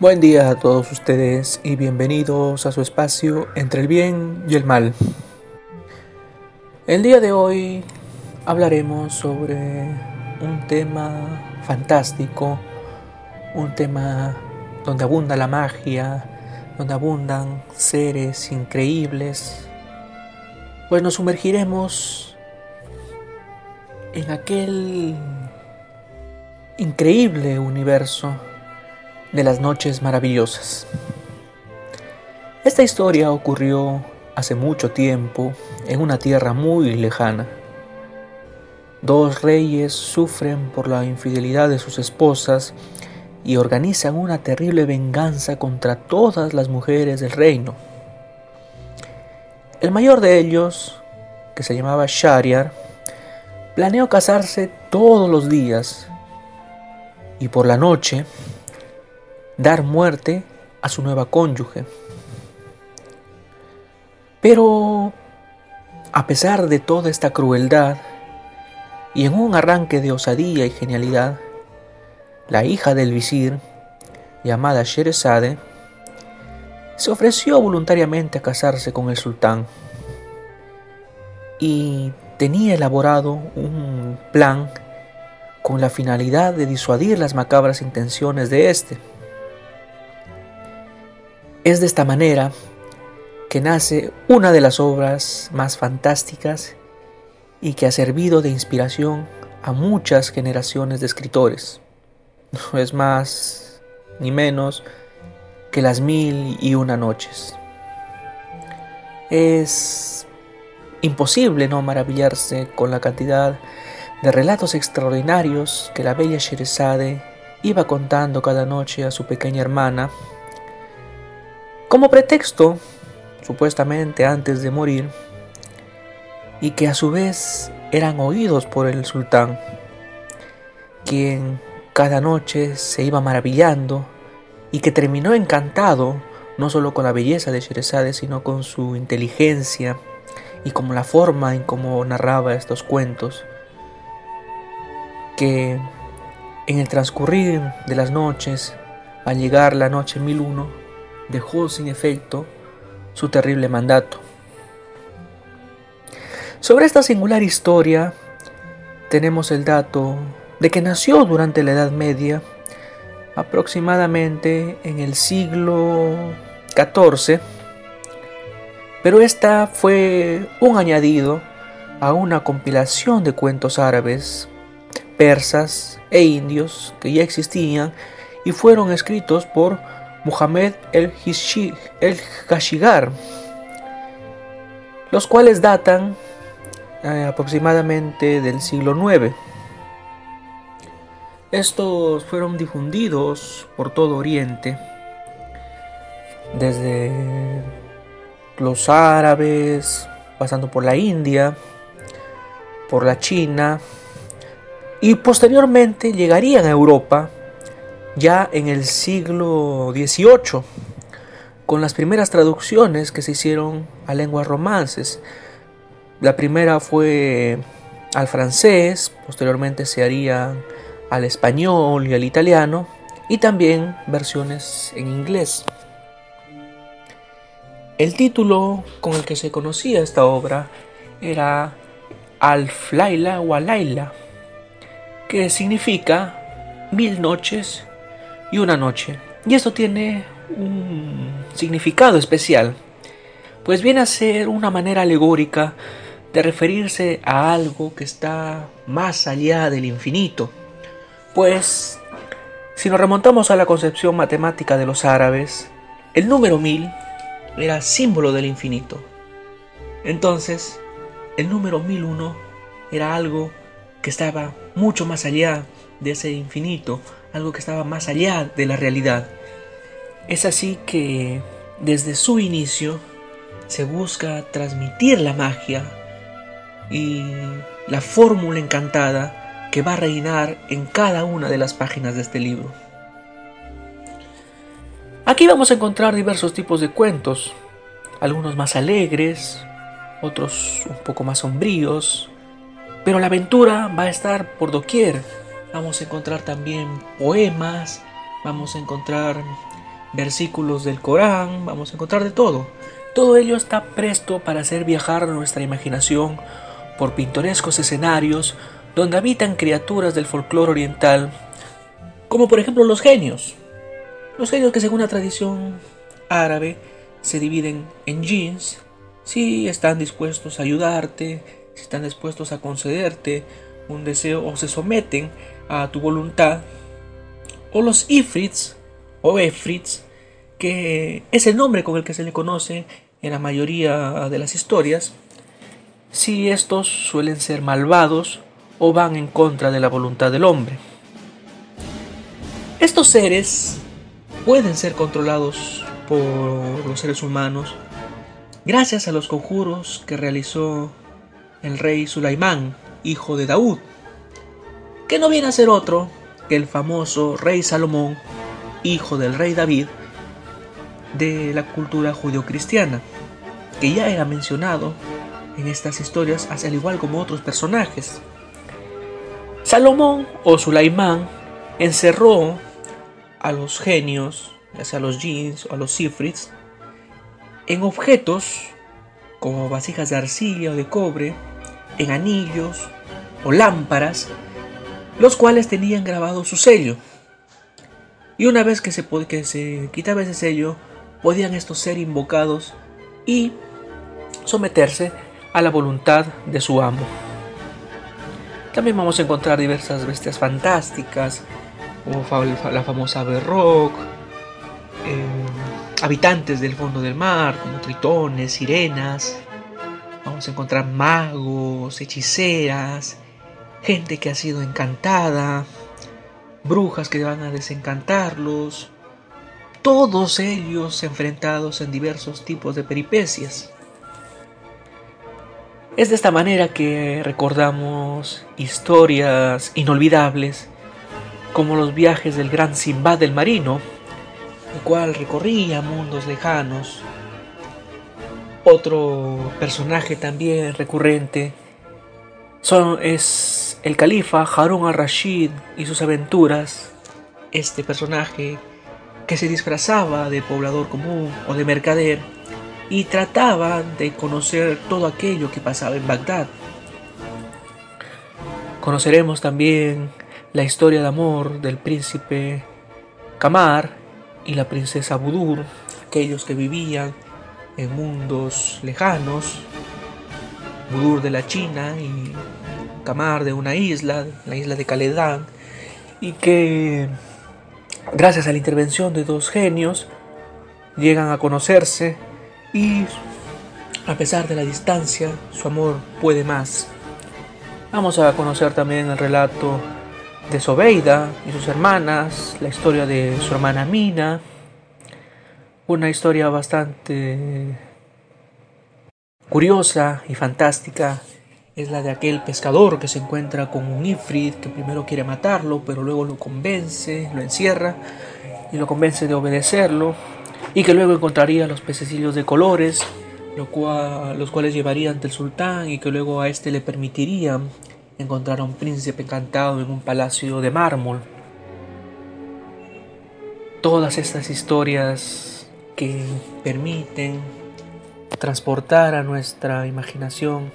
Buen día a todos ustedes y bienvenidos a su espacio entre el bien y el mal. El día de hoy hablaremos sobre un tema fantástico, un tema donde abunda la magia, donde abundan seres increíbles, pues nos sumergiremos en aquel increíble universo de las noches maravillosas. Esta historia ocurrió hace mucho tiempo en una tierra muy lejana. Dos reyes sufren por la infidelidad de sus esposas y organizan una terrible venganza contra todas las mujeres del reino. El mayor de ellos, que se llamaba Shariar, planeó casarse todos los días y por la noche dar muerte a su nueva cónyuge. Pero, a pesar de toda esta crueldad, y en un arranque de osadía y genialidad, la hija del visir, llamada Sherezade, se ofreció voluntariamente a casarse con el sultán y tenía elaborado un plan con la finalidad de disuadir las macabras intenciones de éste. Es de esta manera que nace una de las obras más fantásticas y que ha servido de inspiración a muchas generaciones de escritores. No es más ni menos que las mil y una noches. Es imposible no maravillarse con la cantidad de relatos extraordinarios que la bella Sherezade iba contando cada noche a su pequeña hermana como pretexto, supuestamente antes de morir, y que a su vez eran oídos por el sultán, quien cada noche se iba maravillando y que terminó encantado no solo con la belleza de Sherezade, sino con su inteligencia y con la forma en cómo narraba estos cuentos, que en el transcurrir de las noches, al llegar la noche 1001, dejó sin efecto su terrible mandato. Sobre esta singular historia tenemos el dato de que nació durante la Edad Media, aproximadamente en el siglo XIV, pero esta fue un añadido a una compilación de cuentos árabes, persas e indios que ya existían y fueron escritos por Muhammad el-Hashigar, los cuales datan eh, aproximadamente del siglo IX. Estos fueron difundidos por todo Oriente, desde los árabes, pasando por la India, por la China, y posteriormente llegarían a Europa ya en el siglo XVIII, con las primeras traducciones que se hicieron a lenguas romances. La primera fue al francés, posteriormente se haría al español y al italiano, y también versiones en inglés. El título con el que se conocía esta obra era Al-Flaila o Alaila, que significa mil noches y una noche. Y esto tiene un significado especial, pues viene a ser una manera alegórica de referirse a algo que está más allá del infinito. Pues, si nos remontamos a la concepción matemática de los árabes, el número mil era símbolo del infinito. Entonces, el número 1001 era algo que estaba mucho más allá de ese infinito, algo que estaba más allá de la realidad. Es así que desde su inicio se busca transmitir la magia y la fórmula encantada que va a reinar en cada una de las páginas de este libro. Aquí vamos a encontrar diversos tipos de cuentos, algunos más alegres, otros un poco más sombríos, pero la aventura va a estar por doquier Vamos a encontrar también poemas, vamos a encontrar versículos del Corán, vamos a encontrar de todo. Todo ello está presto para hacer viajar nuestra imaginación por pintorescos escenarios donde habitan criaturas del folclore oriental, como por ejemplo los genios. Los genios que según la tradición árabe se dividen en jeans, si están dispuestos a ayudarte, si están dispuestos a concederte un deseo o se someten a tu voluntad, o los ifrits o efrits, que es el nombre con el que se le conoce en la mayoría de las historias, si estos suelen ser malvados o van en contra de la voluntad del hombre. Estos seres pueden ser controlados por los seres humanos gracias a los conjuros que realizó el rey Sulaimán, hijo de Daud, que no viene a ser otro que el famoso rey Salomón, hijo del rey David, de la cultura judeocristiana, que ya era mencionado en estas historias, al igual como otros personajes. Salomón o Sulaimán encerró a los genios, ya sea a los jeans o a los sifrits, en objetos como vasijas de arcilla o de cobre, en anillos o lámparas, los cuales tenían grabado su sello. Y una vez que se, que se quitaba ese sello, podían estos ser invocados y someterse a la voluntad de su amo. También vamos a encontrar diversas bestias fantásticas, como la famosa Berrock, eh, habitantes del fondo del mar, como tritones, sirenas. Vamos a encontrar magos, hechiceras, gente que ha sido encantada, brujas que van a desencantarlos, todos ellos enfrentados en diversos tipos de peripecias. Es de esta manera que recordamos historias inolvidables como los viajes del gran Simbad del Marino, el cual recorría mundos lejanos. Otro personaje también recurrente son, es el califa Harun al-Rashid y sus aventuras. Este personaje que se disfrazaba de poblador común o de mercader y trataba de conocer todo aquello que pasaba en Bagdad. Conoceremos también la historia de amor del príncipe Kamar y la princesa Budur, aquellos que vivían en mundos lejanos, Budur de la China y Kamar de una isla, la isla de Caledán, y que gracias a la intervención de dos genios llegan a conocerse y a pesar de la distancia, su amor puede más. Vamos a conocer también el relato de Sobeida y sus hermanas, la historia de su hermana Mina, una historia bastante curiosa y fantástica es la de aquel pescador que se encuentra con un Ifrit que primero quiere matarlo, pero luego lo convence, lo encierra y lo convence de obedecerlo y que luego encontraría los pececillos de colores, los cuales llevaría ante el sultán y que luego a este le permitiría encontrar a un príncipe encantado en un palacio de mármol. Todas estas historias que permiten transportar a nuestra imaginación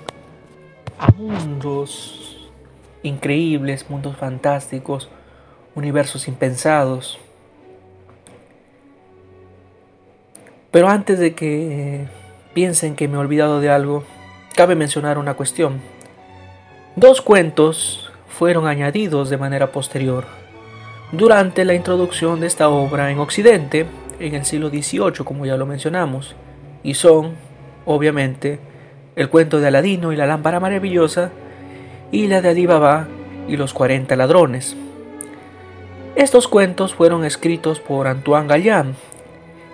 mundos increíbles, mundos fantásticos, universos impensados. Pero antes de que piensen que me he olvidado de algo, cabe mencionar una cuestión. Dos cuentos fueron añadidos de manera posterior durante la introducción de esta obra en Occidente en el siglo XVIII, como ya lo mencionamos, y son, obviamente, el cuento de Aladino y la lámpara maravillosa y la de Adibaba y los 40 ladrones. Estos cuentos fueron escritos por Antoine Galland,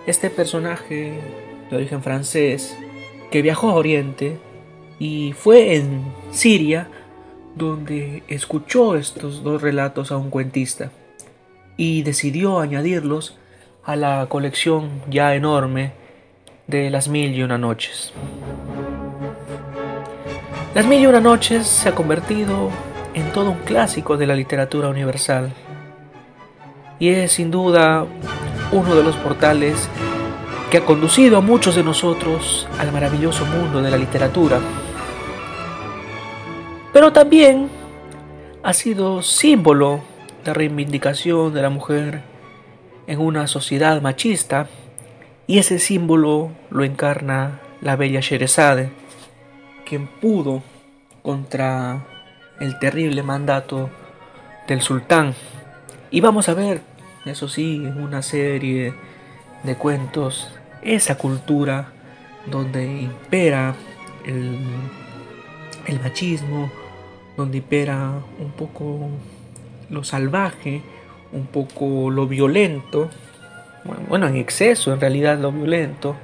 este personaje de origen francés que viajó a Oriente y fue en Siria donde escuchó estos dos relatos a un cuentista y decidió añadirlos a la colección ya enorme de Las Mil y Una Noches. Las Mil y Una Noches se ha convertido en todo un clásico de la literatura universal y es sin duda uno de los portales que ha conducido a muchos de nosotros al maravilloso mundo de la literatura. Pero también ha sido símbolo de reivindicación de la mujer en una sociedad machista y ese símbolo lo encarna la bella Sherezade, quien pudo contra el terrible mandato del sultán. Y vamos a ver, eso sí, una serie de cuentos, esa cultura donde impera el, el machismo, donde impera un poco lo salvaje, un poco lo violento, bueno, en exceso en realidad lo violento,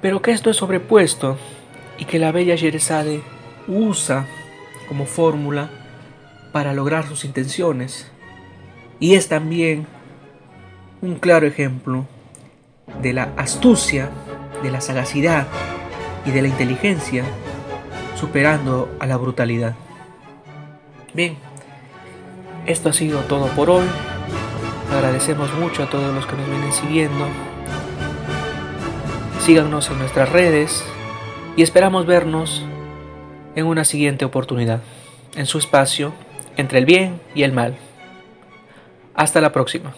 pero que esto es sobrepuesto y que la bella Yeresade usa como fórmula para lograr sus intenciones. Y es también un claro ejemplo de la astucia, de la sagacidad y de la inteligencia superando a la brutalidad. Bien, esto ha sido todo por hoy. Agradecemos mucho a todos los que nos vienen siguiendo. Síganos en nuestras redes y esperamos vernos en una siguiente oportunidad, en su espacio entre el bien y el mal. Hasta la próxima.